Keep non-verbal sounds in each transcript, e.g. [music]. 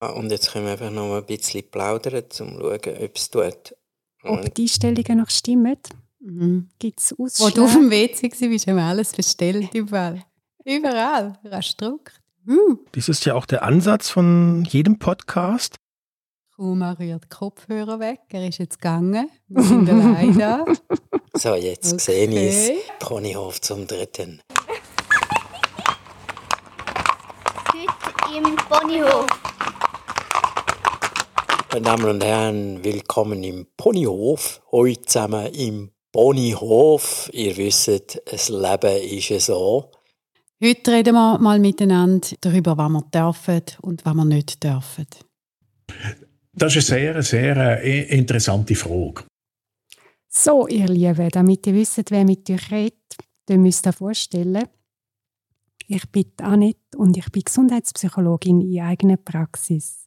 Und jetzt können wir einfach noch ein bisschen plaudern, um zu schauen, ob es tut. Ob die Einstellungen noch stimmen? Mhm. Gibt es Ausschläge? Wo du auf dem WC warst, du alles bestellt. Überall. Überall. Rastruckt. Uh. Das ist ja auch der Ansatz von jedem Podcast. Kuma rührt Kopfhörer weg. Er ist jetzt gegangen. Wir sind [laughs] allein da. So, jetzt okay. sehe ich es. Ponyhof zum dritten. Heute im Ponyhof. Meine Damen und Herren, willkommen im Ponyhof. Heute zusammen im Ponyhof. Ihr wisst, das Leben ist so. Heute reden wir mal miteinander darüber, was wir dürfen und was wir nicht dürfen. Das ist eine sehr, sehr äh, interessante Frage. So, ihr Lieben, damit ihr wisst, wer mit euch redet, dann müsst ihr vorstellen, ich bin Annette und ich bin Gesundheitspsychologin in eigener Praxis.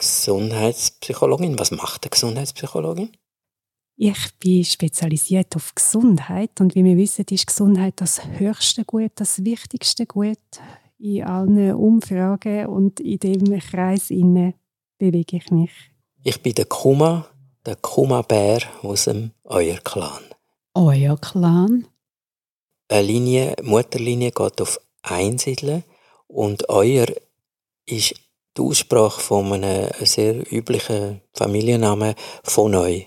Gesundheitspsychologin? Was macht eine Gesundheitspsychologin? Ich bin spezialisiert auf Gesundheit und wie wir wissen, ist Gesundheit das höchste Gut, das wichtigste Gut in allen Umfragen und in dem Kreis inne bewege ich mich. Ich bin der Kuma, der Kuma-Bär aus dem Euer Clan. Euer Clan? Eine Linie, Mutterlinie geht auf Einsiedeln und Euer ist die Aussprache von einem sehr üblichen Familiennamen von neu.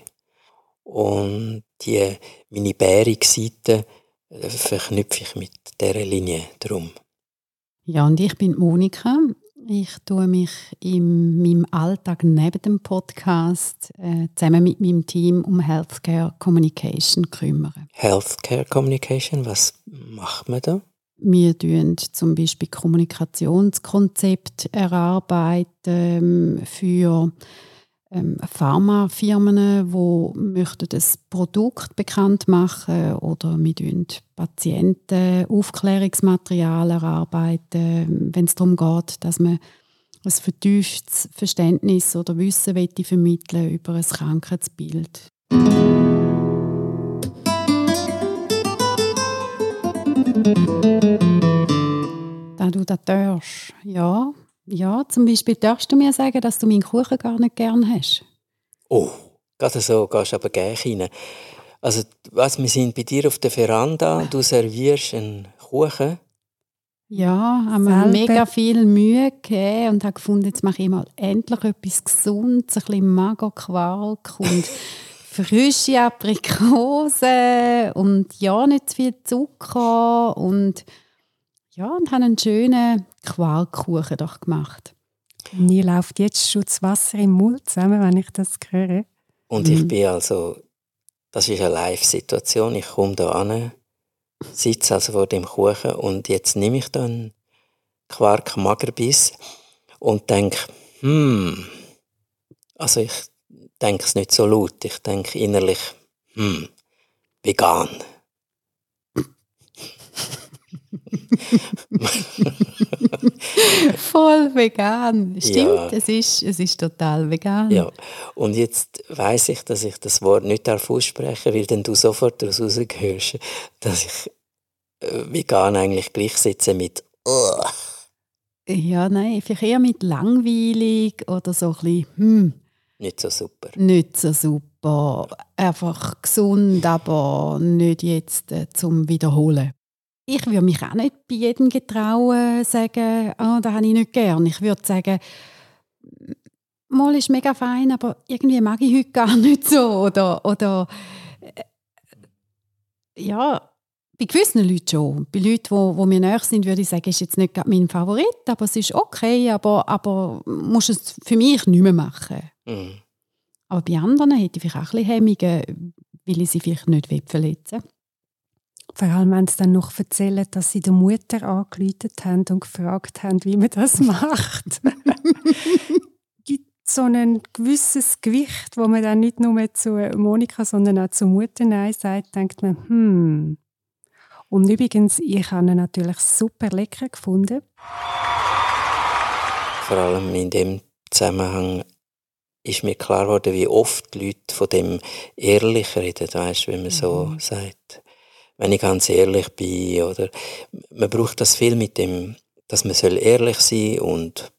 Und die, meine bärige Seite äh, verknüpfe ich mit dieser Linie drum. Ja, und ich bin Monika. Ich tue mich in meinem Alltag neben dem Podcast äh, zusammen mit meinem Team um Healthcare Communication kümmern. Healthcare Communication, was macht man da? Wir tun zum Beispiel Kommunikationskonzept erarbeiten ähm, für ähm, Pharmafirmen, die möchten das Produkt bekannt machen oder wir tun Patienten Aufklärungsmaterial erarbeiten, wenn es darum geht, dass man ein vertieftes Verständnis oder Wissen vermitteln über ein Krankheitsbild. Da du das darfst, ja. Ja, zum Beispiel darfst du mir sagen, dass du meinen Kuchen gar nicht gern hast. Oh, gerade so gehst du aber gerne rein. Also, was, wir sind bei dir auf der Veranda, du servierst einen Kuchen. Ja, haben wir mega viel Mühe gegeben und haben gefunden, jetzt mache ich mal endlich etwas Gesundes, ein bisschen Magerquark und [laughs] frische Aprikosen und ja, nicht zu viel Zucker und ja, und haben einen schönen Quarkkuchen doch gemacht. Mir läuft jetzt schon das Wasser im Mund zusammen, wenn ich das höre. Und ich mhm. bin also, das ist eine Live-Situation, ich komme da an, sitze also vor dem Kuchen und jetzt nehme ich dann Quark Magerbiss und denke, hm, also ich denke es nicht so laut, ich denke innerlich, hm, vegan. [laughs] Voll vegan. Stimmt, ja. es, ist, es ist total vegan. Ja, und jetzt weiß ich, dass ich das Wort nicht aussprechen darf, weil dann du sofort daraus rausgehörst, dass ich äh, vegan eigentlich gleichsetze mit Ugh. Ja, nein, vielleicht eher mit langweilig oder so ein bisschen, hm. Nicht so super. Nicht so super. Einfach gesund, aber nicht jetzt äh, zum Wiederholen. Ich würde mich auch nicht bei jedem getrauen, sagen, oh, das habe ich nicht gern. Ich würde sagen, mal ist mega fein, aber irgendwie mag ich heute gar [laughs] nicht so. Oder, oder äh, ja, bei gewissen Leuten schon. Bei Leuten, die, mir näher sind, würde ich sagen, ist jetzt nicht mein Favorit, aber es ist okay, aber, aber muss es für mich nicht mehr machen. Mhm. Aber bei anderen hätte ich vielleicht auch ein bisschen Hemmungen, weil ich sie vielleicht nicht verletzen will. Vor allem, wenn sie dann noch erzählen, dass sie der Mutter angerufen haben und gefragt haben, wie man das macht. [laughs] gibt so ein gewisses Gewicht, wo man dann nicht nur zu Monika, sondern auch zur Mutter Nein sagt, denkt man, hm. Und übrigens, ich habe ihn natürlich super lecker gefunden. Vor allem in dem Zusammenhang ist mir klar geworden, wie oft die Leute von dem ehrlich reden, weißt, wenn man so mhm. sagt wenn ich ganz ehrlich bin. Oder man braucht das viel mit dem, dass man soll ehrlich sein und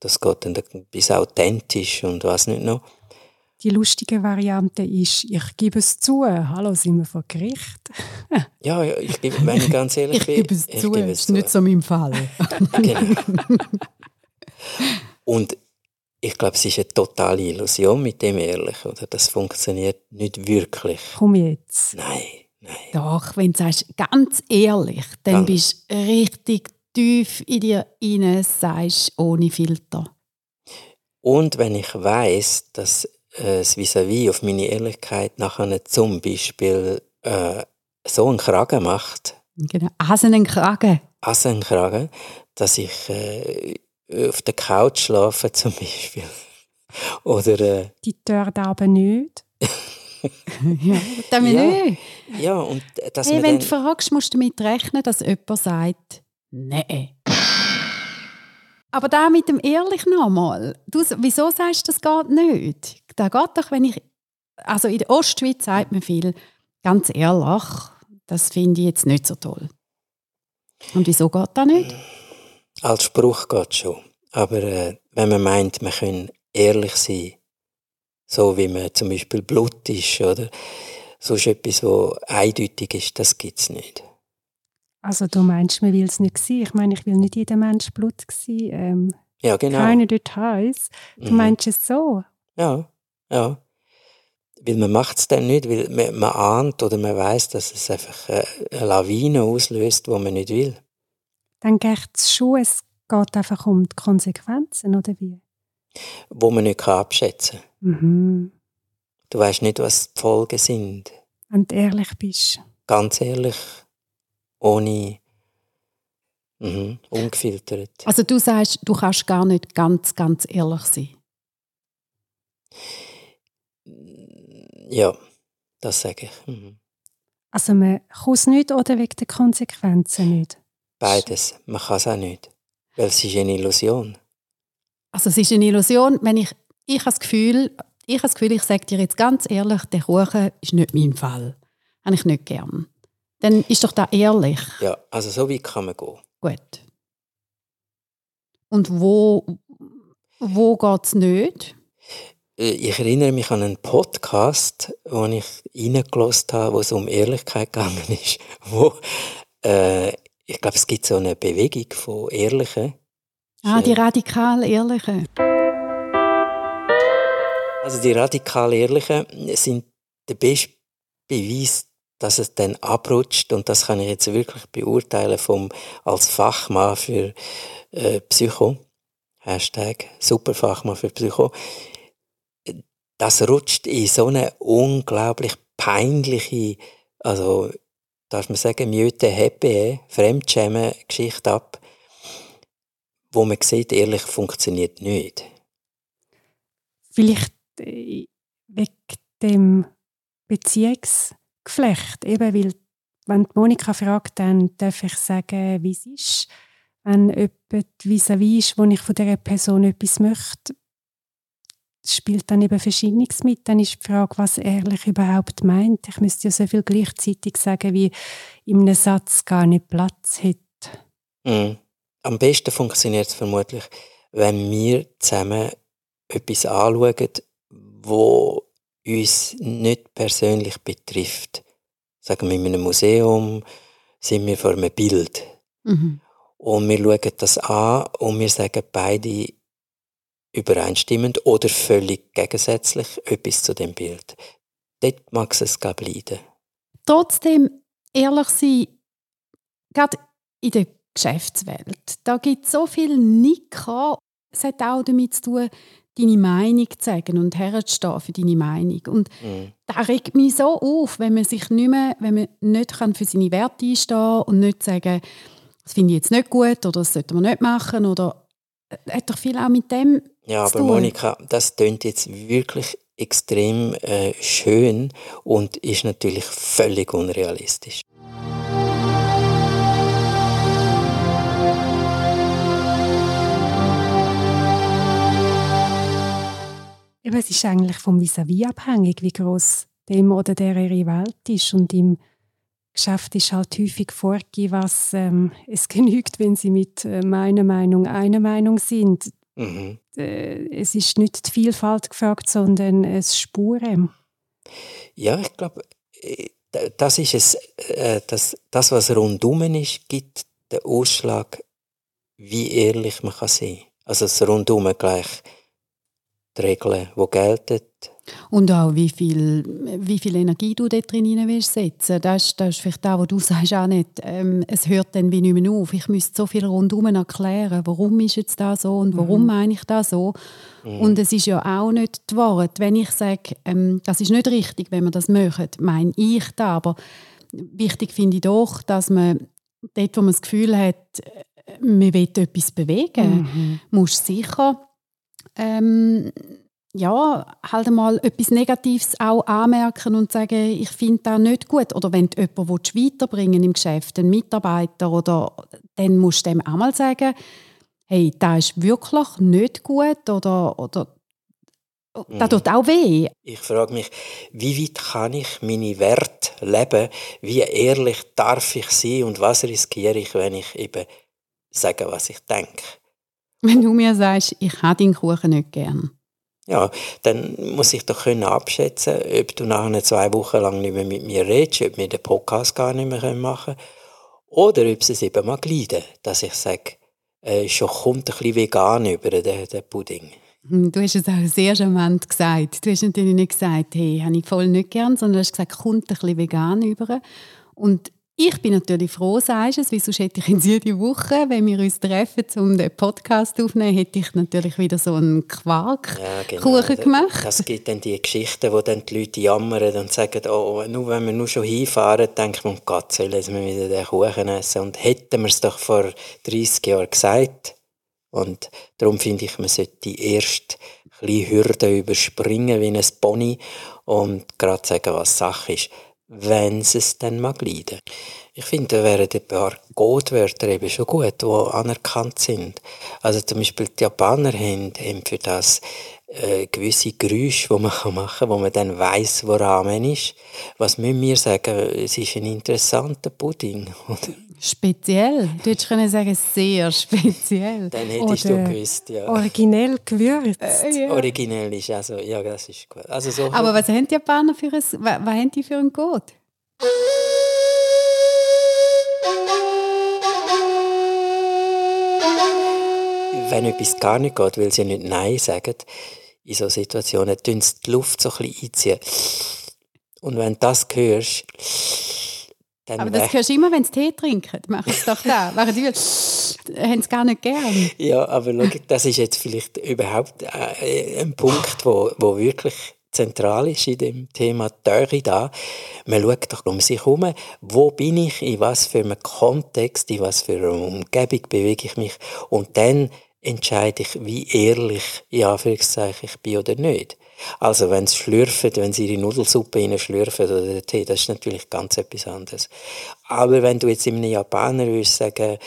Das geht dann bis authentisch und was nicht noch. Die lustige Variante ist, ich gebe es zu, hallo, sind wir vor Gericht? [laughs] ja, ja, ich gebe, wenn ich ganz ehrlich [laughs] ich bin, gebe es ich zu, gebe das ist nicht so mein Fall. [laughs] genau. Und ich glaube, es ist eine totale Illusion mit dem Ehrlich, oder? Das funktioniert nicht wirklich. Komm jetzt. Nein, nein. Doch, wenn du sagst, ganz ehrlich, dann Ganz. bist du richtig tief in dir rein, sagst ohne Filter. Und wenn ich weiß, dass äh, das Vis-à-vis auf meine Ehrlichkeit nachher zum Beispiel äh, so einen Kragen macht, Genau. Hasen einen Kragen. also einen Kragen, dass ich äh, auf der Couch schlafe zum Beispiel. [laughs] Oder äh, Die Tür da aber nicht. [laughs] [laughs] ja, dann Ja. nicht. ja, und dass Hey, wenn du fragst, musst du damit rechnen, dass jemand sagt, nein. Aber da mit dem ehrlich nochmal. Du, wieso sagst du, das geht nicht? Da geht doch, wenn ich. Also in der Ostschweiz sagt man viel, ganz ehrlich, das finde ich jetzt nicht so toll. Und wieso geht das nicht? als Spruch geht schon. Aber äh, wenn man meint, man kann ehrlich sein, so wie man zum Beispiel Blut ist, oder so ist etwas, wo eindeutig ist, das gibt es nicht. Also du meinst, man will es nicht sein. Ich meine, ich will nicht jeder Mensch Blut sein. Ähm, Ja, genau. Keine Details. Du Mhm. meinst es so? Ja, ja. Weil man macht es dann nicht, weil man, man ahnt oder man weiß, dass es einfach äh, eine Lawine auslöst, wo man nicht will. Dann geht es schon, es geht einfach um die Konsequenzen, oder wie? Wo man nicht kann abschätzen kann. Mhm. Du weißt nicht, was die Folgen sind. Wenn du ehrlich bist. Ganz ehrlich, ohne mhm, ungefiltert. Also du sagst, du kannst gar nicht ganz, ganz ehrlich sein. Ja, das sage ich. Mhm. Also man kann es nicht oder wegen der Konsequenzen nicht. Beides. Man kann es auch nicht. Weil es ist eine Illusion. Also es ist eine Illusion, wenn ich, ich habe das Gefühl, ich habe das Gefühl, ich sage dir jetzt ganz ehrlich, der Kuchen ist nicht mein Fall. Habe ich nicht gern. Dann ist doch da ehrlich. Ja, also so weit kann man gehen. Gut. Und wo, wo geht es nicht? Äh, Ich erinnere mich an einen Podcast, wo ich reingelassen habe, wo es um Ehrlichkeit gegangen ist. [laughs] Wo, äh, ich glaube, es gibt so eine Bewegung von Ehrlichen. Ah, die radikal Ehrlichen. Also die radikal Ehrlichen sind der beste Beweis, dass es dann abrutscht und das kann ich jetzt wirklich beurteilen vom, als Fachmann für äh, Psycho. Hashtag Superfachmann für Psycho. Das rutscht in so eine unglaublich peinliche, also darf man sagen, Mjöte Happy, Fremdschämen Geschichte ab, wo man sieht, ehrlich funktioniert nicht. Vielleicht wegen dem Beziehungsgeflecht. Eben, weil, wenn die Monika fragt, dann darf ich sagen, wie es ist. Wenn jemand vis-à-vis ist, wo ich von dieser Person etwas möchte, spielt dann eben Verschiedenes mit. Dann ist die Frage, was ehrlich überhaupt meint. Ich müsste ja so viel gleichzeitig sagen, wie in einem Satz gar nicht Platz hat. Mhm. Am besten funktioniert es vermutlich, wenn wir zusammen etwas anschauen, wo uns nicht persönlich betrifft. Sagen wir in einem Museum sind wir vor einem Bild Mhm. und wir schauen das an und wir sagen beide übereinstimmend oder völlig gegensätzlich etwas zu dem Bild. Dort mag es ich, leiden. Trotzdem ehrlich sein, gerade in der Geschäftswelt, da gibt es so viel Nicker. Es hat auch damit zu tun, deine Meinung zu sagen und herzustehen für deine Meinung. Und Mhm. das regt mich so auf, wenn man sich nicht mehr, wenn man nicht kann für seine Werte einstehen und nicht sagen, das finde ich jetzt nicht gut oder das sollte man nicht machen oder äh, hat doch viel auch mit dem Ja, aber. Monika, das tönt jetzt wirklich extrem äh, schön und ist natürlich völlig unrealistisch. Eben, es ist eigentlich vom vis-à-vis abhängig, wie groß dem oder der ihre Welt ist. Und im Geschäft ist halt häufig vorgegeben, was ähm, es [laughs] genügt, wenn sie mit äh, meiner Meinung einer Meinung sind. Mhm. Äh, Es ist nicht die Vielfalt gefragt, sondern es Spuren. Ja, ich glaube, äh, da- das ist es, äh, das, das, was rundum ist, gibt den Ausschlag, wie ehrlich man kann sein. Also das Rundum gleich die Regeln, die gelten. Und auch, wie viel, wie viel Energie du dort drin hinein willst setzen. Das ist, das ist vielleicht das, was du sagst, auch nicht. Ähm, es hört dann wie nicht mehr auf. Ich müsste so viel rundum erklären, warum ist jetzt das so und warum meine ich das so. Und es ist ja auch nicht die Wahrheit. Wenn ich sage, ähm, das ist nicht richtig, wenn man das möchte, meine ich das. Aber wichtig finde ich doch, dass man dort, wo man das Gefühl hat, äh, man will etwas bewegen, muss sicher ähm, ja, halt mal etwas Negatives auch anmerken und sagen, ich finde das nicht gut. Oder wenn du jemanden willst weiterbringen im Geschäft, einen Mitarbeiter, oder, dann musst du dem auch mal sagen, hey, das ist wirklich nicht gut oder, oder das tut auch weh. Ich frage mich, wie weit kann ich meine Werte leben? Wie ehrlich darf ich sein und was riskiere ich, wenn ich eben sage, was ich denke? [laughs] Wenn du mir sagst, ich habe deinen Kuchen nicht gern. Ja, dann muss ich doch können abschätzen, ob du nachher zwei Wochen lang nicht mehr mit mir redest, ob wir den Podcast gar nicht mehr machen können. Oder ob es eben mal gleiten, dass ich sage, äh, schon kommt ein bisschen vegan über den, den Pudding. Hm, Du hast es auch sehr charmant gesagt. Du hast natürlich nicht gesagt, hey, habe ich voll nicht gern, sondern du hast gesagt, kommt ein bisschen vegan über. Und ich bin natürlich froh, sagst du es, weil sonst hätte ich in jede Woche, wenn wir uns treffen, um den Podcast aufzunehmen, hätte ich natürlich wieder so einen Quark Ja, genau. Gemacht. Das gibt dann die Geschichten, wo dann die Leute jammern und sagen, oh, nur wenn wir nur schon hinfahren, denkt man, um Gott, sollen wir wieder den Kuchen essen? Und hätten wir es doch vor 30 Jahren gesagt. Und darum finde ich, man sollte erst ein bisschen Hürden überspringen wie ein Pony und gerade sagen, was Sache ist, wenn sie es dann mal leiden. Ich finde, da wären ein paar Codewörter eben schon gut, die anerkannt sind. Also zum Beispiel die Japaner haben, haben für das äh, gewisse Geräusche, die man kann machen kann, wo man dann weiss, woran man ist. Was müssen wir sagen? Es ist ein interessanter Pudding. [laughs] Oder? Speziell. Du hättest können sagen, sehr speziell. [laughs] Dann hättest Oder- du gewusst, ja. Originell gewürzt. Ja. Originell ist also, ja, das ist gut. Also so Aber was haben die Japaner für ein, was, was haben die für einen Code? wenn etwas gar nicht geht, weil sie nicht Nein sagen, in solchen Situationen, tun sie die Luft so ein bisschen einziehen. Und wenn du das hörst, dann Aber das hörst du immer, wenn sie Tee trinken. Machen sie doch da. [laughs] Machen die, haben es gar nicht gern. Ja, aber schau, das ist jetzt vielleicht überhaupt äh, ein Punkt, wo, wo wirklich zentral ist in dem Thema Töre da. Man schaut doch um sich herum, wo bin ich, in was für einem Kontext, in was für einer Umgebung bewege ich mich und dann entscheide ich, wie ehrlich, in Anführungszeichen, ich bin oder nicht. Also wenn sie schlürfen, wenn sie ihre Nudelsuppe schlürfen oder den Tee, das ist natürlich ganz etwas anderes. Aber wenn du jetzt einem Japaner würdest sagen,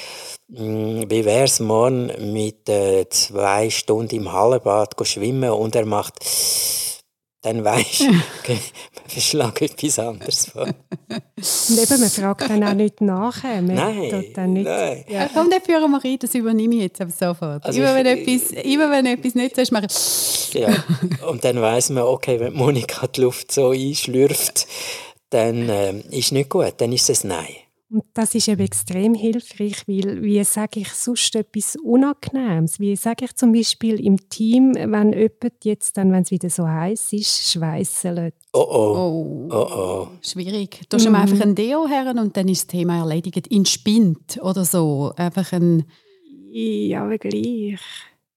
«Mm, wie wär's morgen mit äh, zwei Stunden im Hallenbad schwimmen und er macht dann weisst du, okay, [laughs] man verschlägt etwas anderes vor. Und eben, man fragt dann auch nicht nachher. Man Nein, dann nicht, nein. Ja. Komm, den führen wir rein, das übernehme ich jetzt aber sofort. Also immer, wenn ich- etwas, immer wenn etwas nicht so ist, mache ich Ja. Und dann weiss man, okay, wenn Monika die Luft so einschlürft, dann ähm, ist nicht gut, dann ist es Nein. Und das ist eben extrem hilfreich, weil wie sage ich sonst etwas Unangenehmes? Wie sage ich zum Beispiel im Team, wenn jemand jetzt dann, wenn es wieder so heiß ist, schweißelt? Oh oh, Oh, oh oh. schwierig. Du hast ihm einfach ein Deo her und dann ist das Thema erledigt. In Spind oder so. Einfach ein... Ja, aber gleich.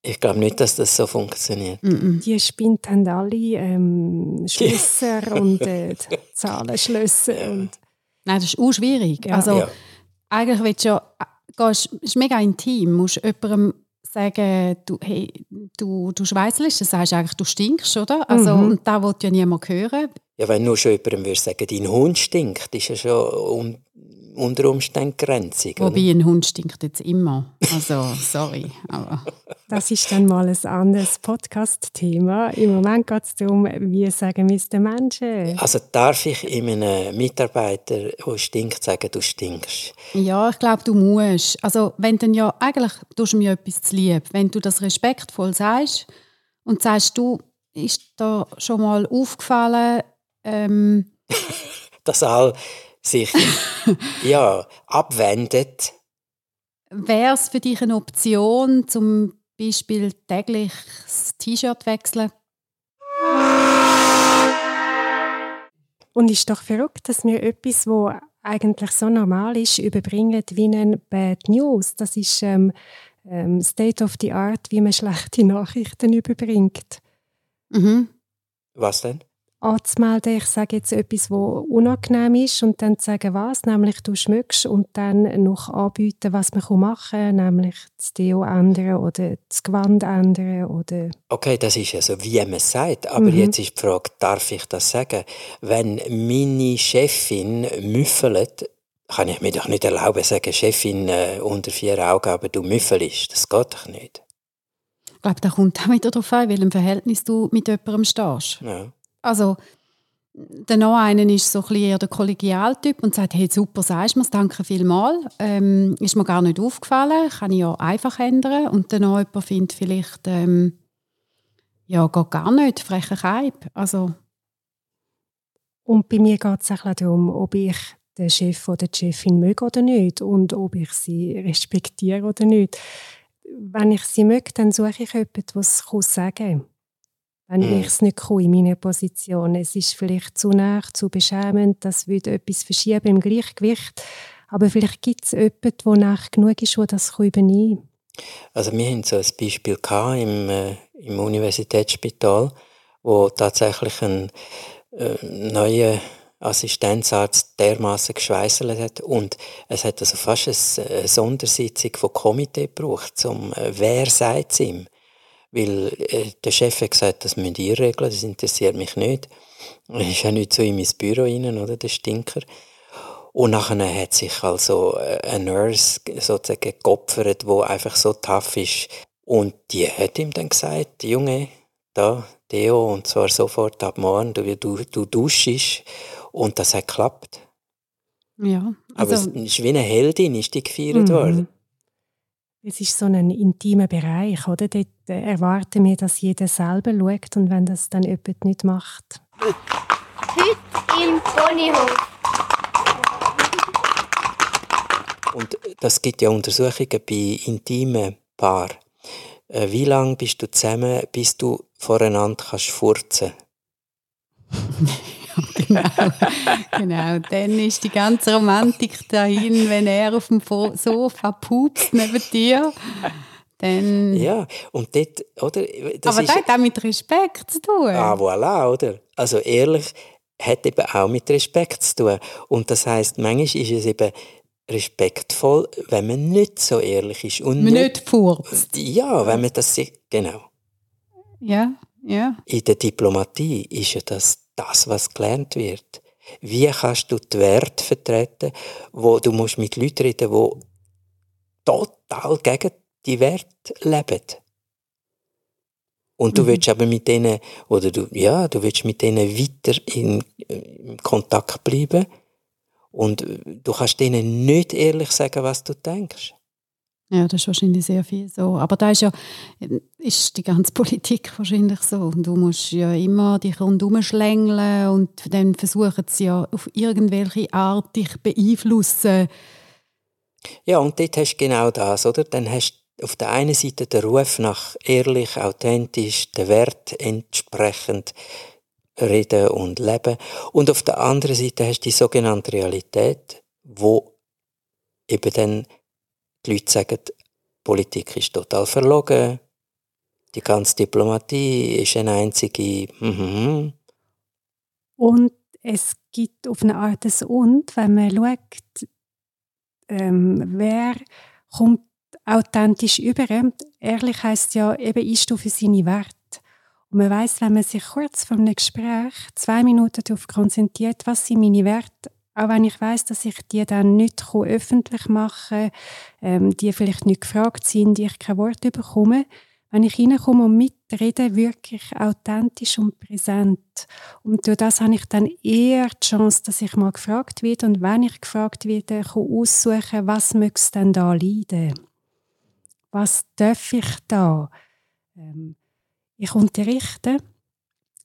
Ich glaube nicht, dass das so funktioniert. Mm Die Spind haben alle ähm, Schlösser und äh, Zahlenschlösser. [laughs] Und, Nein, das ist auch schwierig. Ja. Also, Ja. eigentlich willst du ja, gehst, es ist mega intim, du musst jemandem sagen, du, hey, du, du schweißelst, dann sagst du eigentlich, du stinkst, oder? Also, Mhm. Und da will ja niemand hören. Ja, wenn nur schon jemandem würde sagen, dein Hund stinkt, ist ja schon un unter Umständen grenzig. oder? Wobei ein Hund stinkt jetzt immer. Also, sorry. Aber Das ist dann mal ein anderes Podcast-Thema. Im Moment geht es darum, wie sagen wir es den Menschen. Also darf ich einem Mitarbeiter, der stinkt, sagen, du stinkst? ja, ich glaube, du musst. Also, wenn dann ja, eigentlich tust du mir etwas zu lieb. Wenn du das respektvoll sagst und sagst, du, ist da schon mal aufgefallen, ähm, [laughs] Dass all sich [laughs] ja, abwendet. wäre es für dich eine Option, zum Beispiel täglich das T-Shirt wechseln? Und ist doch verrückt, dass wir etwas, wo eigentlich so normal ist, überbringen wie eine Bad News. Das ist ähm, ähm, State of the Art, wie man schlechte Nachrichten überbringt. Mhm. Was denn? Anzumelden, ich sage jetzt etwas, wo unangenehm ist und dann zu sagen, was, nämlich du schmückst und dann noch anbieten, was man machen kann, nämlich das Deo ändern oder das Gewand ändern oder Okay, das ist ja so, wie man es sagt. Aber Mhm. jetzt ist die Frage, darf ich das sagen? Wenn meine Chefin müffelt, kann ich mir doch nicht erlauben, zu sagen, Chefin äh, unter vier Augen, aber du müffelst. Das geht doch nicht. Ich glaube, da kommt auch wieder darauf an, in welchem Verhältnis du mit jemandem stehst. Ja. Also, der noch einen ist so ein eher der Kollegialtyp und sagt, hey, super, sagst du mir's, danke vielmals. Ähm, ist mir gar nicht aufgefallen, kann ich ja einfach ändern. Und dann noch jemand findet vielleicht, ähm, ja, geht gar nicht, frecher Keib. Also, Und bei mir geht es auch darum, ob ich den Chef oder die Chefin möge oder nicht und ob ich sie respektiere oder nicht. Wenn ich sie möge, dann suche ich jemanden, der es sagen kann. Wenn Mhm. ich es nicht kann in meiner Position. Es ist vielleicht zu nah, zu beschämend, das würde etwas verschieben im Gleichgewicht. Aber vielleicht gibt es jemanden, der nach genug ist, der das kann übernehmen kann. Also wir hatten so ein Beispiel gehabt im, äh, im Universitätsspital, wo tatsächlich ein äh, neuer Assistenzarzt dermaßen geschweißelt hat und es hat also fast eine, Sondersitzung von Komitee gebraucht, um äh, wer sagt es ihm. Weil äh, der Chef hat gesagt, das müsst ihr regeln, das interessiert mich nicht. Er ist ja nicht so in mein Büro rein, oder, der Stinker. Und nachher hat sich also äh, eine Nurse sozusagen geopfert, die einfach so tough ist. Und die hat ihm dann gesagt, Junge, da, Theo, und zwar sofort ab morgen, du, du, du duschst. Und das hat geklappt. ja. Aber Also, es ist wie eine Heldin, ist die gefeiert worden. Es ist so ein intimer Bereich, oder? Dort äh, erwarten wir, dass jeder selber schaut und wenn das dann jemand nicht macht. Heute im Ponyhof. Und das gibt ja Untersuchungen bei intimen Paaren. Äh, Wie lange bist du zusammen, bis du voreinander kannst furzen? [laughs] genau, [laughs] genau. Dann ist die ganze Romantik dahin, wenn er auf dem Sofa pupst neben dir. Dann, Ja, und dort, oder? Das aber das hat auch mit Respekt zu tun. Ah, voilà, oder? Also ehrlich hat eben auch mit Respekt zu tun. Und das heißt, manchmal ist es eben respektvoll, wenn man nicht so ehrlich ist. Und man nicht furzt. Ja, wenn man das sieht. Genau. Ja, ja. In der Diplomatie ist ja das, das, was gelernt wird. Wie kannst du die Werte vertreten, wo du musst mit Leuten reden, die total gegen die Werte leben. Und du Mhm. willst aber mit denen, oder du, ja, du willst mit denen weiter in, in Kontakt bleiben. Und äh, du kannst denen nicht ehrlich sagen, was du denkst. Ja, das ist wahrscheinlich sehr viel so. Aber da ist ja ist die ganze [laughs] Politik wahrscheinlich so. Und du musst ja immer dich rundherum schlängeln und dann versuchen sie ja auf irgendwelche Art dich beeinflussen. Ja, und dort hast du genau das, oder? Dann hast du auf der einen Seite den Ruf nach ehrlich, authentisch, den Wert entsprechend reden und leben. Und auf der anderen Seite hast du die sogenannte Realität, wo eben dann die Leute sagen, Politik ist total verlogen, die ganze Diplomatie ist eine einzige mhm. Und es gibt auf eine Art ein Und, wenn man schaut, ähm, wer kommt authentisch über. Ehrlich heißt ja, eben für seine Werte. Und man weiß, wenn man sich kurz vor einem Gespräch zwei Minuten darauf konzentriert, was sind meine Werte, auch wenn ich weiß, dass ich die dann nicht öffentlich machen ähm, die vielleicht nicht gefragt sind, die ich kein Wort bekomme, wenn ich reinkomme und mitrede, wirklich authentisch und präsent. Und durch das habe ich dann eher die Chance, dass ich mal gefragt werde und wenn ich gefragt werde, kann aussuchen, was möchte denn da leiden? Was darf ich da? Ähm, ich unterrichte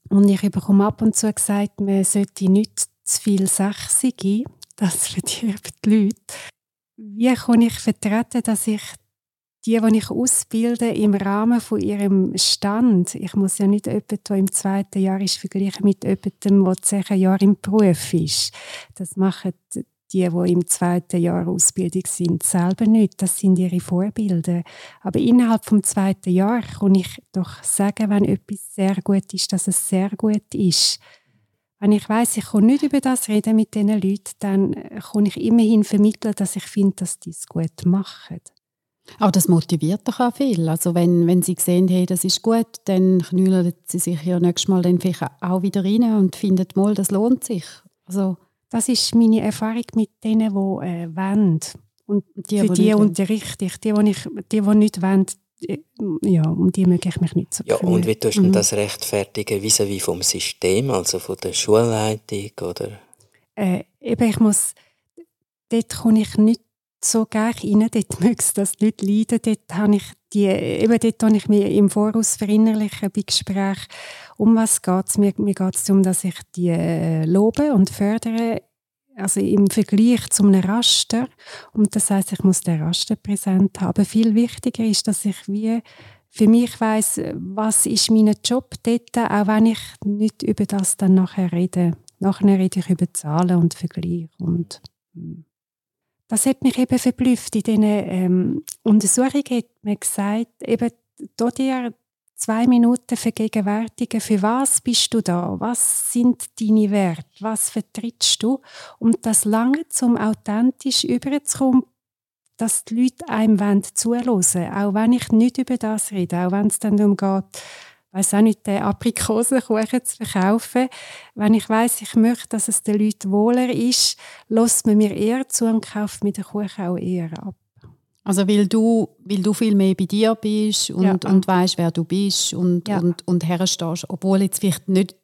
und ich bekomme ab und zu gesagt, man sollte nicht zu viel Sechse geben. Das verdirbt die Leute. Wie kann ich vertreten, dass ich die, die ich ausbilde, im Rahmen von ihrem Stand, ich muss ja nicht jemanden, der im zweiten Jahr ist, vergleichen mit jemandem, der zehn Jahre im Beruf ist. Das machen die, die im zweiten Jahr Ausbildung sind, selber nicht. Das sind ihre Vorbilder. Aber innerhalb vom zweiten Jahr kann ich doch sagen, wenn etwas sehr gut ist, dass es sehr gut ist. Wenn ich weiß, ich kann nicht über das reden mit diesen Leuten, dann kann ich immerhin vermitteln, dass ich finde, dass die es gut machen. Aber das motiviert doch auch viel. Also wenn, wenn sie sehen, hey, das ist gut, dann knüllen sie sich ja nächstes Mal dann vielleicht auch wieder rein und finden mal, das lohnt sich. Also das ist meine Erfahrung mit denen, die äh, wollen. Und die, für die, die unterrichte ich. Die, die, ich, die, die nicht wollen, ja, um die möge ich mich nicht so Ja, und wie tust du mhm. das rechtfertigen, vis-à-vis vom System, also von der Schulleitung, oder? Äh, eben, ich muss, dort kann ich nicht so gerne rein, dort [laughs] es, dass die Leute leiden, dort habe ich die, eben dort habe ich mich im Voraus verinnerlichen bei Gesprächen, um was geht es. Mir, mir geht es darum, dass ich die äh, lobe und fördere, also im Vergleich zu einem Raster. Und das heißt, ich muss den Raster präsent haben. Aber viel wichtiger ist, dass ich wie für mich weiß, was ist mein Job dort, auch wenn ich nicht über das dann nachher rede. Nachher rede ich über Zahlen und Vergleich und hm. das hat mich eben verblüfft. In diesen ähm, Untersuchungen hat man gesagt, eben, da dir zwei Minuten vergegenwärtigen, für was bist du da, was sind deine Werte, was vertrittst du und das lange zum authentisch überzukommen, dass die Leute einem zuhören wollen, auch wenn ich nicht über das rede, auch wenn es dann darum geht, weiß auch nicht, den Aprikosenkuchen zu verkaufen. Wenn ich weiß, ich möchte, dass es den Leuten wohler ist, lässt man mir eher zu und kauft mir den Kuchen auch eher ab. Also weil du, weil du viel mehr bei dir bist und, ja. und weißt, wer du bist und, ja. und, und herstehst, obwohl jetzt vielleicht nicht,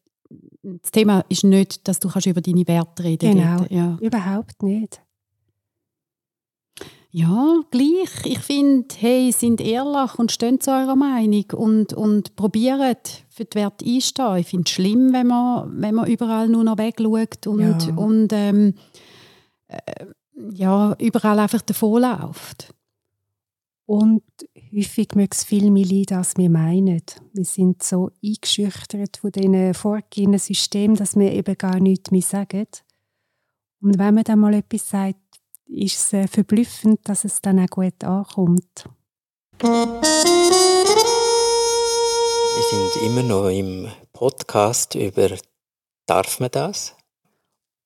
das Thema ist nicht, dass du kannst über deine Werte reden Genau, ja. überhaupt nicht. Ja, gleich. Ich finde, hey, sind ehrlich und stehen zu eurer Meinung und, und probieren für die Werte einstehen. Ich finde es schlimm, wenn man, wenn man überall nur noch wegschaut und, ja. und ähm, äh, ja, überall einfach davonläuft. Und häufig mögen es viel mehr leiden, als wir meinen. Wir sind so eingeschüchtert von diesen vorgegebenen Systemen, dass wir eben gar nichts mehr sagen. Und wenn man dann mal etwas sagt, ist es äh, verblüffend, dass es dann auch gut ankommt. Wir sind immer noch im Podcast über «Darf man das?»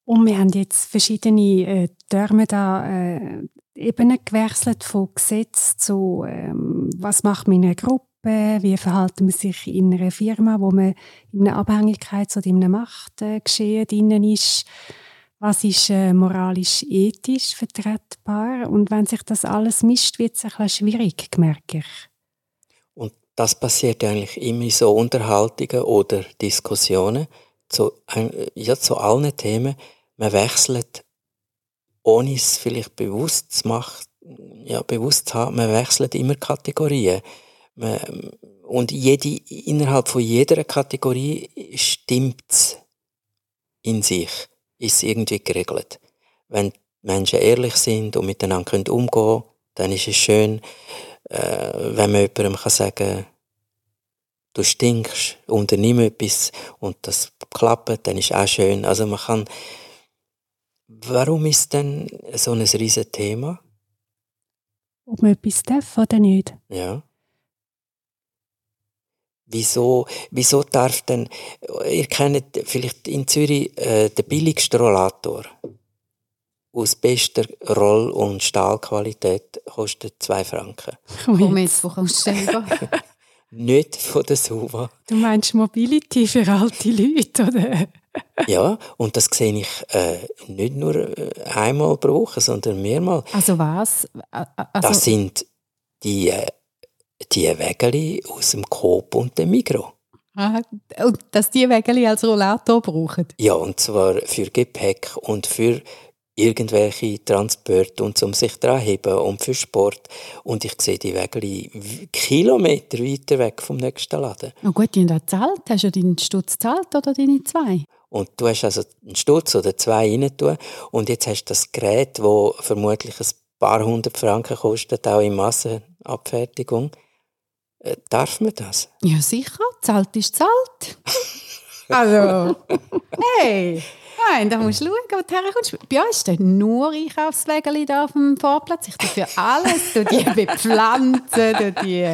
Und wir haben jetzt verschiedene äh, Terme da äh, Ebenen gewechselt von Gesetz zu ähm, was macht einer Gruppe, wie verhalten man sich in einer Firma, wo man in einer Abhängigkeit oder in einem Machtgeschehen drin ist, was ist äh, moralisch ethisch vertretbar? Und wenn sich das alles mischt, wird es bisschen schwierig, merke ich. Und das passiert eigentlich immer in so Unterhaltungen oder Diskussionen zu, ja, zu allen Themen, man wechselt, ohne es vielleicht bewusst zu machen, ja, bewusst zu haben, man wechselt immer Kategorien. Man, und jede, innerhalb von jeder Kategorie stimmt es in sich, ist irgendwie geregelt. Wenn Menschen ehrlich sind und miteinander können umgehen dann ist es schön, äh, wenn man jemandem kann sagen du stinkst, unternimm etwas und das klappt, dann ist es auch schön. Also man kann Warum ist denn so ein riesiges Thema? Ob man etwas darf oder nicht. Ja. Wieso, wieso darf denn, ihr kennt vielleicht in Zürich äh, den billigsten Rollator aus bester Roll- und Stahlqualität kostet 2 Franken. Komm jetzt, wo kommst du? [laughs] Nicht von der Suva. Du meinst Mobility für alte Leute, oder? [laughs] Ja, und das sehe ich äh, nicht nur äh, einmal pro Woche, sondern mehrmals. Also was? Also, Das sind die, äh, die Wägeli aus dem Coop und dem Migro. Ah, und dass die Wägeli als Rollator brauchen. Ja, und zwar für Gepäck und für irgendwelche Transporte und zum sich dran heben und für Sport. Und ich sehe die Wägeli w- Kilometer weiter weg vom nächsten Laden. Na gut, haben auch gezahlt. Hast du deinen Stutz gezahlt oder deine zwei? Und du hast also einen Stutz oder zwei rein tun und jetzt hast du das Gerät, das vermutlich ein paar hundert Franken kostet, auch in Massenabfertigung. Äh, darf man das? Ja, sicher. Zahlt ist zahlt. [laughs] [laughs] also, hey, nein, da musst du schauen, wo du herkommst. Bei uns steht nur Einkaufswägeli da auf dem Vorplatz. Ich tue für alles, tu die [laughs] bepflanzen, tu die...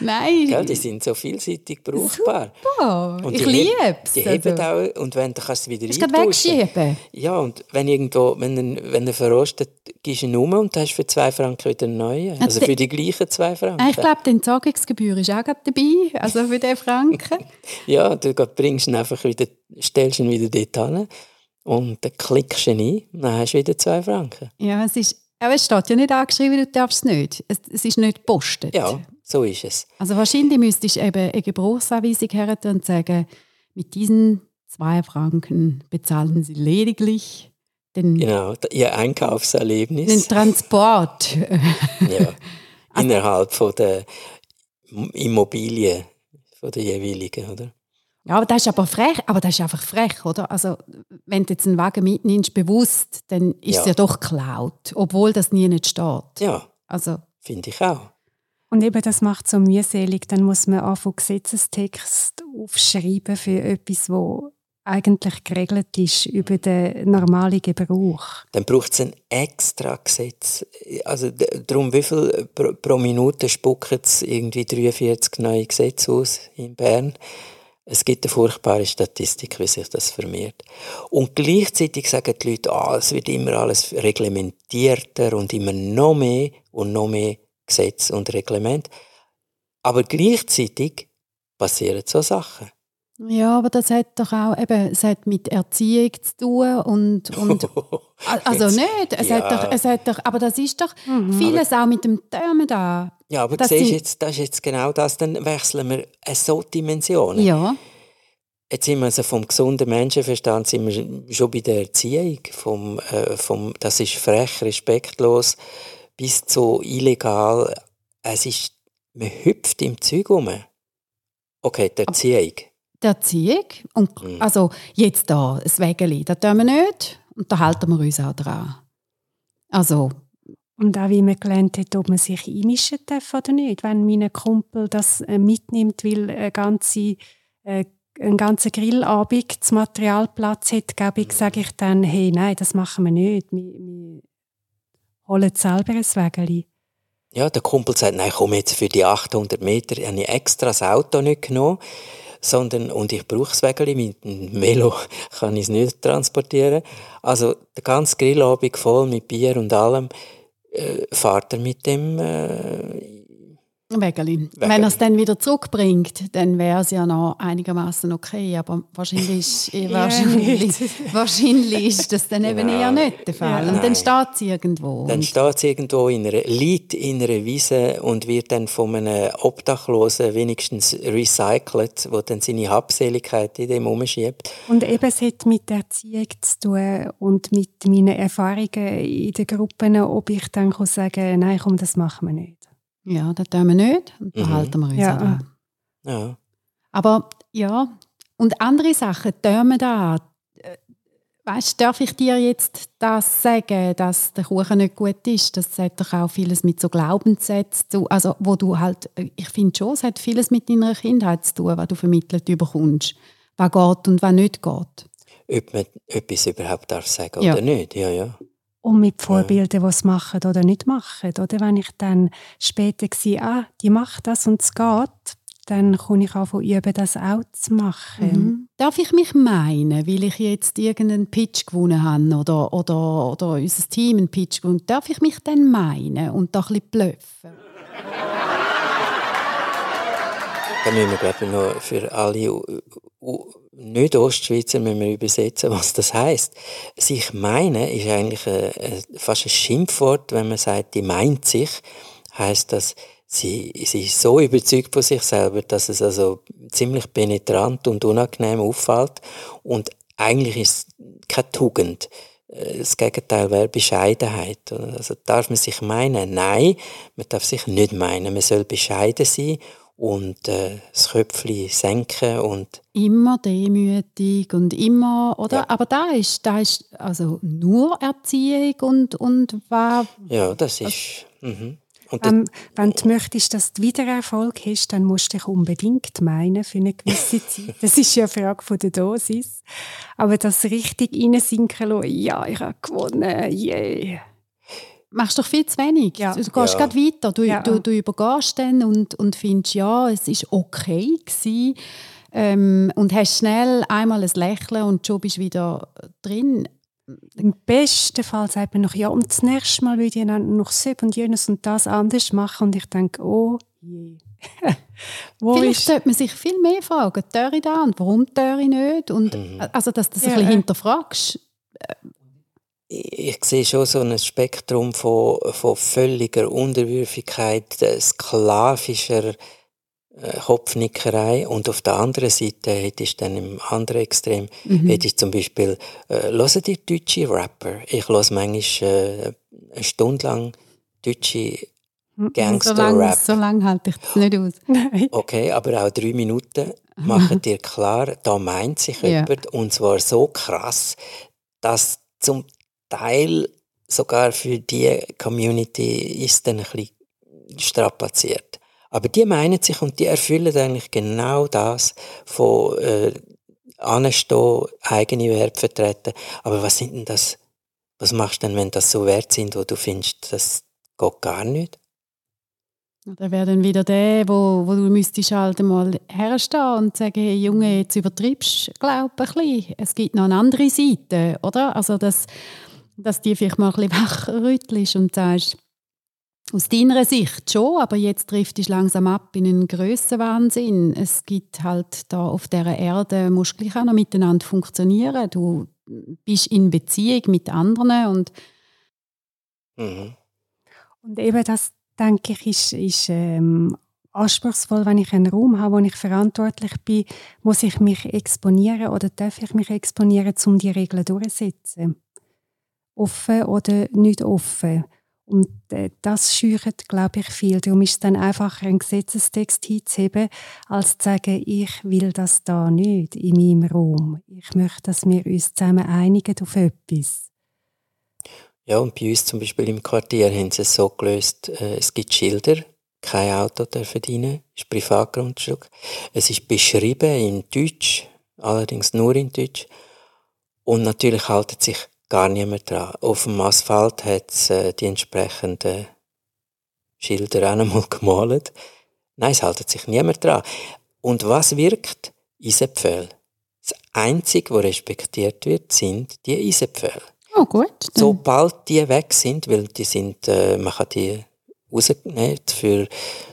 Nein, Gell, die sind so vielseitig brauchbar. super. Und ich liebe es. Die heben auch, und wenn, dann kannst du wieder Kannst du gerade eintauschen. wegschieben. Ja, und wenn irgendwo, wenn er, wenn er verrostet, gibst du ihn um und hast für zwei Franken wieder einen neuen. Also für die gleichen zwei Franken. Ah, Ich glaube, die Entsorgungsgebühr ist auch dabei, also für den Franken. [laughs] Ja, du bringst ihn einfach wieder, stellst ihn wieder dort hin und dann klickst du ihn ein dann hast du wieder zwei Franken. ja, es ist... Aber es steht ja nicht angeschrieben, du darfst es nicht. Es, es ist nicht gepostet. Ja, so ist es. Also wahrscheinlich müsstest du eben eine Gebrauchsanweisung her und sagen, mit diesen zwei Franken bezahlen Sie lediglich den, Genau, ihr den Einkaufserlebnis Transport. [laughs] ja, innerhalb von der Immobilie von der jeweiligen, oder? Ja, aber das ist aber frech, aber das ist einfach frech, oder? Also, wenn du jetzt einen Wagen mitnimmst, bewusst, dann ist es Ja. ja doch geklaut, obwohl das nie nicht steht. Ja, Also, finde ich auch. Und eben das macht so mühselig, dann muss man anfangen Gesetzestext aufschreiben für etwas, wo eigentlich geregelt ist über den normalen Gebrauch. Dann braucht es ein extra Gesetz. Also darum, wie viel pro, pro Minute spucken es irgendwie 43 neue Gesetze aus in Bern? Es gibt eine furchtbare Statistik, wie sich das vermehrt. Und gleichzeitig sagen die Leute, ah, es wird immer alles reglementierter und immer noch mehr und noch mehr Gesetz und Reglement. Aber gleichzeitig passieren so Sachen. Ja, aber das hat doch auch eben, es hat mit Erziehung zu tun und, und [laughs] also Jetzt- nicht, es Ja. hat doch, es hat doch, aber das ist doch vieles auch mit dem Türmen da. Ja, aber Das siehst, jetzt, das ist jetzt genau das, dann wechseln wir so Dimensionen. Ja, Jetzt sind wir also vom gesunden Menschenverstand sind wir schon bei der Erziehung. Vom, äh, vom, das ist frech, respektlos, bis zu illegal. Es ist, man hüpft im Zeug rum. Okay, die Erziehung. Die Erziehung. Und Mhm. also jetzt da, das Wägeli, das tun wir nicht und da halten wir uns auch dran. Also, Und auch wie man gelernt hat, ob man sich einmischen darf oder nicht. Wenn mein Kumpel das äh, mitnimmt, weil eine ganze, äh, einen ganzen Grillabend das Materialplatz hat, glaube ich, sage ich dann, hey, nein, das machen wir nicht. Wir, wir holen selber ein Wägeli. Ja, der Kumpel sagt, nein, komm jetzt für die 800 Meter, habe ich extra das Auto nicht genommen, sondern, und ich brauche das Wägeli, mit dem Velo [laughs] kann ich es nicht transportieren. Also, der ganze Grillabend voll mit Bier und allem, äh, fahrt er mit dem, äh, Wägeli. Wenn er es dann wieder zurückbringt, dann wäre es ja noch einigermaßen okay, aber wahrscheinlich, ist- [laughs] eh, Ja, wahrscheinlich, [laughs] wahrscheinlich ist das dann eben Genau. eher nicht der Fall. Ja. Und dann steht es irgendwo. dann steht es irgendwo in einer, liegt in einer Wiese und wird dann von einem Obdachlosen wenigstens recycelt, wo dann seine Habseligkeit in dem umschiebt. Und eben, es hat mit der Erziehung zu tun und mit meinen Erfahrungen in den Gruppen, ob ich dann kann sagen nein, komm, das machen wir nicht. Ja, das tun wir nicht und da Mhm. halten wir uns Ja. auch dran. Ja. Aber ja, und andere Sachen, Türmen da. äh, Weißt, darf ich dir jetzt das sagen, dass der Kuchen nicht gut ist? Das hat doch auch vieles mit so Glaubenssätzen zu also wo du halt, ich finde schon, es hat vieles mit deiner Kindheit zu tun, was du vermittelt bekommst, was geht und was nicht geht. Ob man etwas überhaupt darf sagen Ja. oder nicht. Ja, ja. Und mit Vorbildern, die es machen oder nicht machen. Oder wenn ich dann später sehe, ah, die macht das und es geht, dann kann ich auch üben, das auch zu machen. Mhm. Darf ich mich meinen, weil ich jetzt irgendeinen Pitch gewonnen habe oder, oder, oder unser Team einen Pitch gewonnen darf ich mich dann meinen und da ein bisschen blöffen? Da müssen wir, glaube ich, noch für alle nicht Ostschweizer müssen wir übersetzen, was das heißt. Sich meinen ist eigentlich ein, ein, fast ein Schimpfwort, wenn man sagt, die meint sich, heißt das, sie, sie ist so überzeugt von sich selber, dass es also ziemlich penetrant und unangenehm auffällt und eigentlich ist es keine Tugend. Äh, das Gegenteil wäre Bescheidenheit. Also darf man sich meinen? Nein, man darf sich nicht meinen. Man soll bescheiden sein und äh, das Köpfchen senken und immer demütig und immer oder ja. aber da ist da ist also nur Erziehung und und war ja das ist mhm. Ähm, wenn du möchtest, dass du wieder Erfolg hast, dann musst du dich unbedingt meinen für eine gewisse [laughs] Zeit. Das ist ja eine Frage von der Dosis. Aber das richtig reinsinken lassen, ja, ich habe gewonnen, yeah. Machst doch viel zu wenig. Ja. Du gehst ja. gerade weiter. Du, ja. du, du übergehst dann und, und findest, ja, es war okay gewesen. Ähm, und hast schnell einmal ein Lächeln und schon bist du wieder drin. Im besten Fall sagt man noch, ja, und das nächste Mal würde ich dann noch so und jenes und das anders machen. Und ich denke, oh je. [laughs] Vielleicht ist... sollte man sich viel mehr fragen, töre ich da und warum töre ich nicht? Und, mhm. Also, dass du das ja, ein bisschen hinterfragst. Ich sehe schon so ein Spektrum von, von völliger Unterwürfigkeit, sklavischer äh, Kopfnickerei und auf der anderen Seite hättest du dann im anderen Extrem mhm. hättest zum Beispiel äh, hören die deutsche Rapper ich höre manchmal äh, eine Stunde lang deutsche Gangster-Rap. So lange so halte ich das nicht aus. okay, aber auch drei Minuten machen dir klar, da meint sich ja. jemand und zwar so krass, dass zum Teil sogar für die Community ist dann ein bisschen strapaziert. Aber die meinen sich und die erfüllen eigentlich genau das von äh, anstehen, eigene Werte vertreten. Aber was sind denn das? Was machst du denn, wenn das so Werte sind, wo du findest, das geht gar nicht? Da wäre dann wieder der, wo, wo du müsstest halt mal herstehen und sagen, hey Junge, jetzt übertreibst du, ein bisschen. Es gibt noch eine andere Seite, oder? Also, dass, dass die vielleicht mal ein bisschen wachrüttelst und sagst, aus deiner Sicht schon, aber jetzt trifft es langsam ab in einen Grössenwahnsinn. Es gibt halt da auf dieser Erde, musst du auch noch miteinander funktionieren. Du bist in Beziehung mit anderen und mhm. Und eben das, denke ich, ist, ist ähm, anspruchsvoll, wenn ich einen Raum habe, wo ich verantwortlich bin, muss ich mich exponieren oder darf ich mich exponieren, um die Regeln durchzusetzen. Offen oder nicht offen. Und äh, das scheuert, glaube ich, viel. Darum ist es dann einfacher, einen Gesetzestext hinzuheben, als zu sagen, ich will das da nicht in meinem Raum. Ich möchte, dass wir uns zusammen einigen auf etwas. Ja, und bei uns zum Beispiel im Quartier haben sie es so gelöst, äh, es gibt Schilder, kein Auto dürfen rein, ist Privatgrundstück. Es ist beschrieben in Deutsch, allerdings nur in Deutsch. Und natürlich halten sich gar niemand dran. Auf dem Asphalt hat es äh, die entsprechenden Schilder auch einmal [laughs] gemalt. Nein, es hält sich niemand dran. Und was wirkt? Eisenpfähle. Das Einzige, was respektiert wird, sind die Eisenpfähle. Oh gut. Dann. Sobald die weg sind, weil die sind, äh, man kann die rausnehmen, für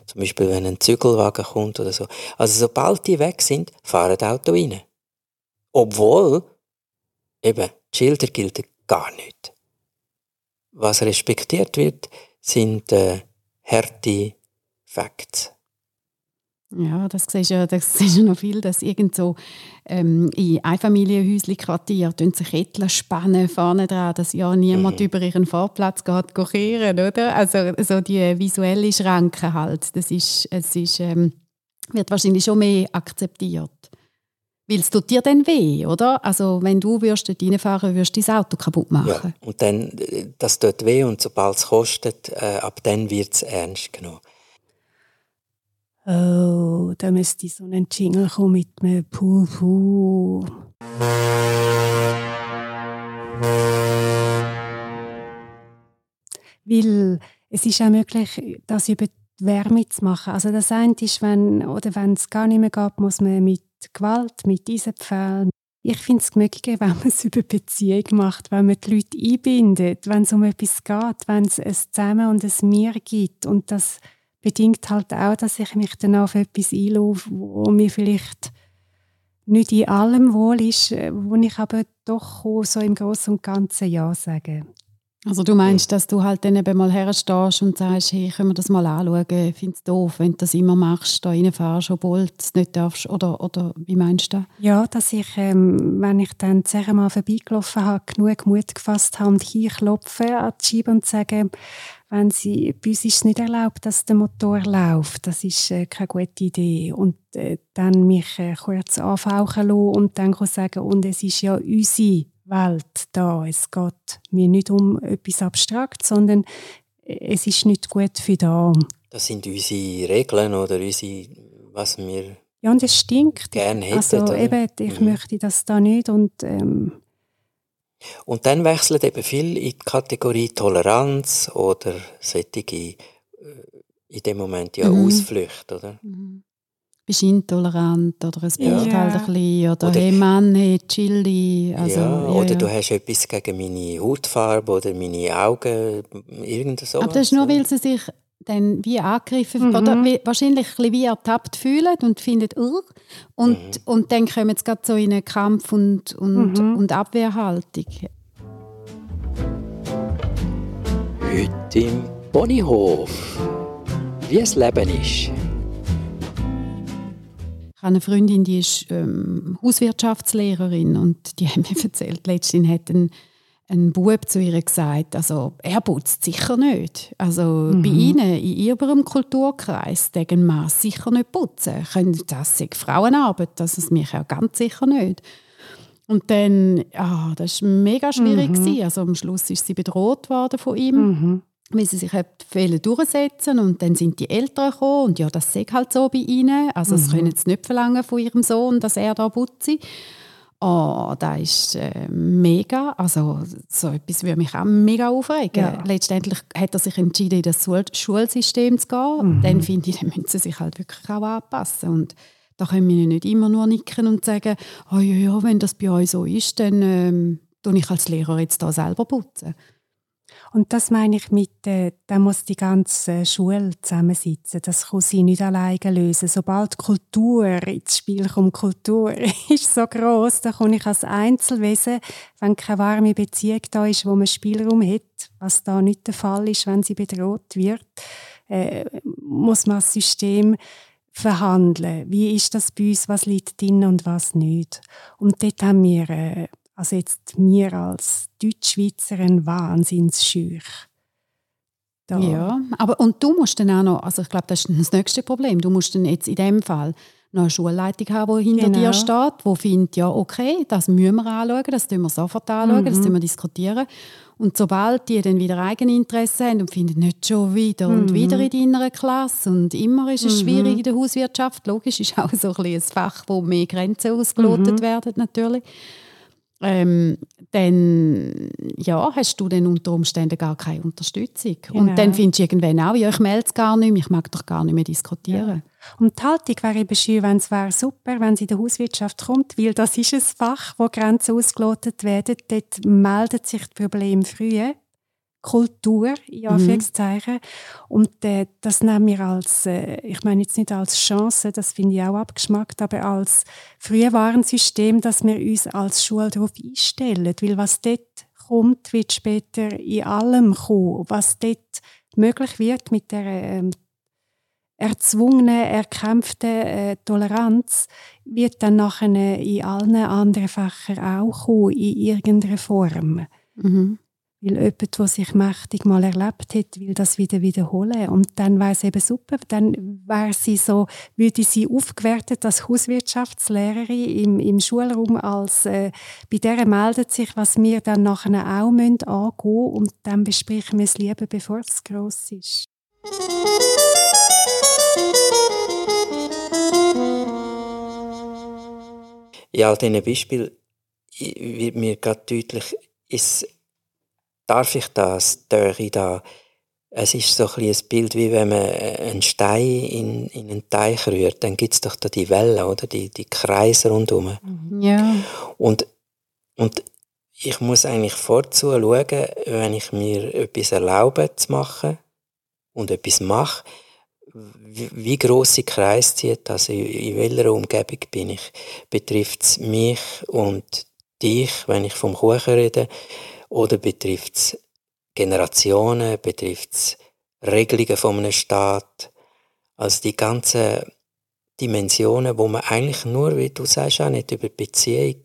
zum Beispiel, wenn ein Zügelwagen kommt oder so. Also sobald die weg sind, fahren die Auto rein. Obwohl, eben, die Schilder gelten gar nicht. Was respektiert wird, sind äh, harte Facts. Ja, das siehst du ja, das [laughs] siehst du noch viel, dass irgend so ähm, in Einfamilienhäuschen-Quartier sich Etler spannen vorne dran, dass ja niemand mhm. über ihren Fahrplatz geht kochieren, oder? Also so die visuelle Schranke halt, das ist, es ist, ähm, wird wahrscheinlich schon mehr akzeptiert. Weil es tut dir dann weh, oder? Also wenn du würdest dort reinfahren würdest du dein Auto kaputt machen. Ja, und dann, das tut weh und sobald es kostet, äh, ab dann wird es ernst genommen. Oh, da müsste so ein Jingle kommen mit einem Puh-Puh. Weil es ist auch möglich, das über die Wärme zu machen. Also das eine ist, wenn, oder wenn es gar nicht mehr geht, muss man mit Gewalt, mit diesen Pfählen. Ich finde es gemütlicher, wenn man es [laughs] über Beziehung macht, wenn man die Leute einbindet, wenn es um etwas geht, wenn es ein Zusammen und ein Mir gibt. Und das bedingt halt auch, dass ich mich dann auf etwas einlaufe, wo mir vielleicht nicht in allem wohl ist, äh, wo ich aber doch so im Großen und Ganzen Ja sage. Also du meinst, dass du halt dann eben mal herstehst und sagst, hey, können wir das mal anschauen, ich finde es doof, wenn du das immer machst, da reinfährst, obwohl du es nicht darfst, oder, oder wie meinst du das? Ja, dass ich, ähm, wenn ich dann zuerst mal vorbeigelaufen habe, genug Mut gefasst habe und hinklopfe an die Scheibe und sage, wenn sie, bei uns ist es nicht erlaubt, dass der Motor läuft, das ist äh, keine gute Idee. Und äh, dann mich äh, kurz anfauchen lassen und dann sagen, und es ist ja unsere Welt da. Es geht mir nicht um etwas abstrakt, sondern es ist nicht gut für da. Das sind unsere Regeln oder unsere, was wir ja, und es stinkt. gerne hätten. Also eben, ich mhm. möchte das da nicht und ähm, und dann wechselt eben viel in die Kategorie Toleranz oder solche äh, in dem Moment ja mhm. Ausflüchte, oder? Mhm bist intolerant oder es braucht ja. halt ein bisschen, oder, oder hey Mann, hey Chili. Also, ja, oder ja. du hast etwas gegen meine Hautfarbe oder meine Augen, irgend so. Aber das ist nur, weil sie sich dann wie angegriffen mhm. oder wie, wahrscheinlich ein bisschen wie ertappt fühlen und finden, uh, und, mhm. und dann kommen sie gerade so in einen Kampf und, und, mhm. und Abwehrhaltung. Heute im Ponyhof. Wie es Leben ist. Ich habe eine Freundin, die ist ähm, Hauswirtschaftslehrerin und die [laughs] hat mir erzählt, letztens hat ein, ein Bub zu ihr gesagt, also er putzt sicher nicht. Also mhm. bei ihnen, in ihrem Kulturkreis, degen man sicher nicht putzen. Das sind Frauenarbeit, das ist mich auch ganz sicher nicht. Und dann, ah, das war mega schwierig. Mhm. Also am Schluss ist sie bedroht worden von ihm. Mhm sie sich durchsetzen und dann sind die Eltern gekommen und ja, das sehe halt so bei ihnen. Also mhm. können sie nicht verlangen von ihrem Sohn, dass er da putzt. Oh, das ist äh, mega. Also so etwas würde mich auch mega aufregen. Ja. Letztendlich hat er sich entschieden, in das Schulsystem zu gehen. Mhm. Dann finde ich, dann müssen sie sich halt wirklich auch anpassen. Und da können wir nicht immer nur nicken und sagen, oh ja, ja, wenn das bei euch so ist, dann ähm, tue ich als Lehrer jetzt da selber putzen. Und das meine ich mit, äh, da muss die ganze Schule zusammensitzen. Das kann sie nicht alleine lösen. Sobald Kultur ins Spiel kommt, Kultur [laughs] ist so groß, da kann ich als Einzelwesen, wenn keine warme Beziehung da ist, wo man Spielraum hat, was da nicht der Fall ist, wenn sie bedroht wird, äh, muss man das System verhandeln. Wie ist das bei uns? Was liegt drin und was nicht? Und dort haben wir äh, also jetzt mir als Deutschschweizer ein Wahnsinnsschüch. Ja, aber und du musst dann auch noch, also ich glaube, das ist das nächste Problem, du musst dann jetzt in dem Fall noch eine Schulleitung haben, die hinter genau. dir steht, die findet, ja okay, das müssen wir anschauen, das tun wir sofort anschauen, mhm. das tun wir diskutieren. Und sobald die dann wieder Eigeninteresse haben und finden, nicht schon wieder mhm. und wieder in deiner Klasse und immer ist es mhm. schwierig in der Hauswirtschaft, logisch ist auch so ein, ein Fach, wo mehr Grenzen ausgelotet mhm. werden natürlich ähm, dann ja, hast du dann unter Umständen gar keine Unterstützung. Genau. Und dann findest du irgendwann auch, ja, ich melde es gar nicht mehr, ich mag doch gar nicht mehr diskutieren. Ja. Und die Haltung wäre eben schön, wenn es wäre super, wenn sie in der Hauswirtschaft kommt, weil das ist ein Fach, wo Grenzen ausgelotet werden. Dort meldet sich das Problem früh. Kultur, in mhm. Anführungszeichen. Mhm. Und äh, das nehmen wir als, äh, ich meine jetzt nicht als Chance, das finde ich auch abgeschmackt, aber als Frühwarnsystem, dass wir uns als Schule darauf einstellen. Weil was dort kommt, wird später in allem kommen. Was dort möglich wird mit der äh, erzwungenen, erkämpften äh, Toleranz, wird dann nachher in allen anderen Fächern auch kommen, in irgendeiner Form. Mhm. Weil jemand, der sich mächtig mal erlebt hat, will das wieder wiederholen. Und dann wäre es eben super. Dann wäre sie so, würde sie aufgewertet als Hauswirtschaftslehrerin im, im Schulraum als, äh, bei der meldet sich, was wir dann nachher auch müssen angehen und dann besprechen wir es lieber, bevor es gross ist. Ja, an diesen Beispielen wird mir gerade deutlich, ist darf ich das, Döri da? Es ist so ein, ein Bild, wie wenn man einen Stein in, in einen Teich rührt, dann gibt es doch da die Wellen, oder? Die, die Kreise rundherum. Mhm. Ja. Und, und ich muss eigentlich vorzu schauen, wenn ich mir etwas erlaube zu machen und etwas mache, wie, wie grosse Kreis zieht das, in, in welcher Umgebung bin ich, betrifft es mich und dich, wenn ich vom Kuchen rede, oder betrifft es Generationen, betrifft es Regelungen von einem Staat, also die ganzen Dimensionen, wo man eigentlich nur, wie du sagst, auch nicht über Beziehung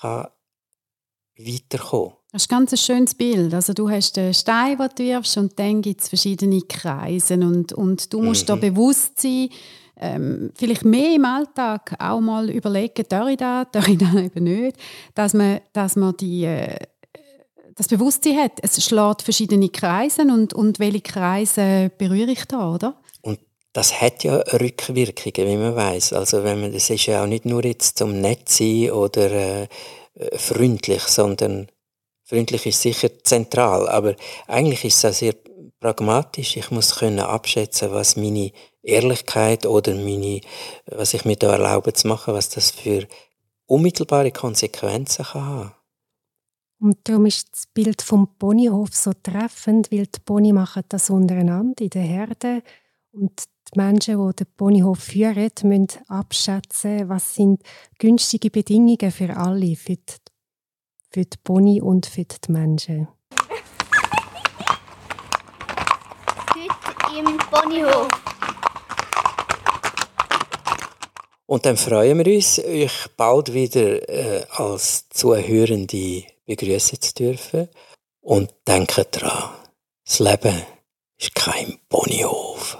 kann weiterkommen. Das ist ein ganz schönes Bild. Also du hast den Stein, den du wirfst und dann gibt es verschiedene Kreise und, und du musst mhm. da bewusst sein, ähm, vielleicht mehr im Alltag auch mal überlegen, darf ich das, darf ich das eben nicht, dass man, dass man die, äh, das Bewusstsein hat, es schlägt verschiedene Kreise und, und welche Kreise berühre ich da, oder? Und das hat ja Rückwirkungen, wie man weiß. Also wenn man, das ist ja auch nicht nur jetzt zum nett sein oder äh, freundlich, sondern freundlich ist sicher zentral, aber eigentlich ist es auch sehr pragmatisch. Ich muss können abschätzen, was meine Ehrlichkeit oder meine, was ich mir da erlaube zu machen, was das für unmittelbare Konsequenzen kann haben. Und darum ist das Bild vom Ponyhof so treffend, weil die Pony machen das untereinander in der Herde und die Menschen, die den Ponyhof führen, müssen abschätzen, was sind günstige Bedingungen für alle, für die, für die Pony und für die Menschen. Heute im Ponyhof. Und dann freuen wir uns, euch bald wieder äh, als Zuhörende begrüßen zu dürfen. Und denke daran, das Leben ist kein Ponyhof.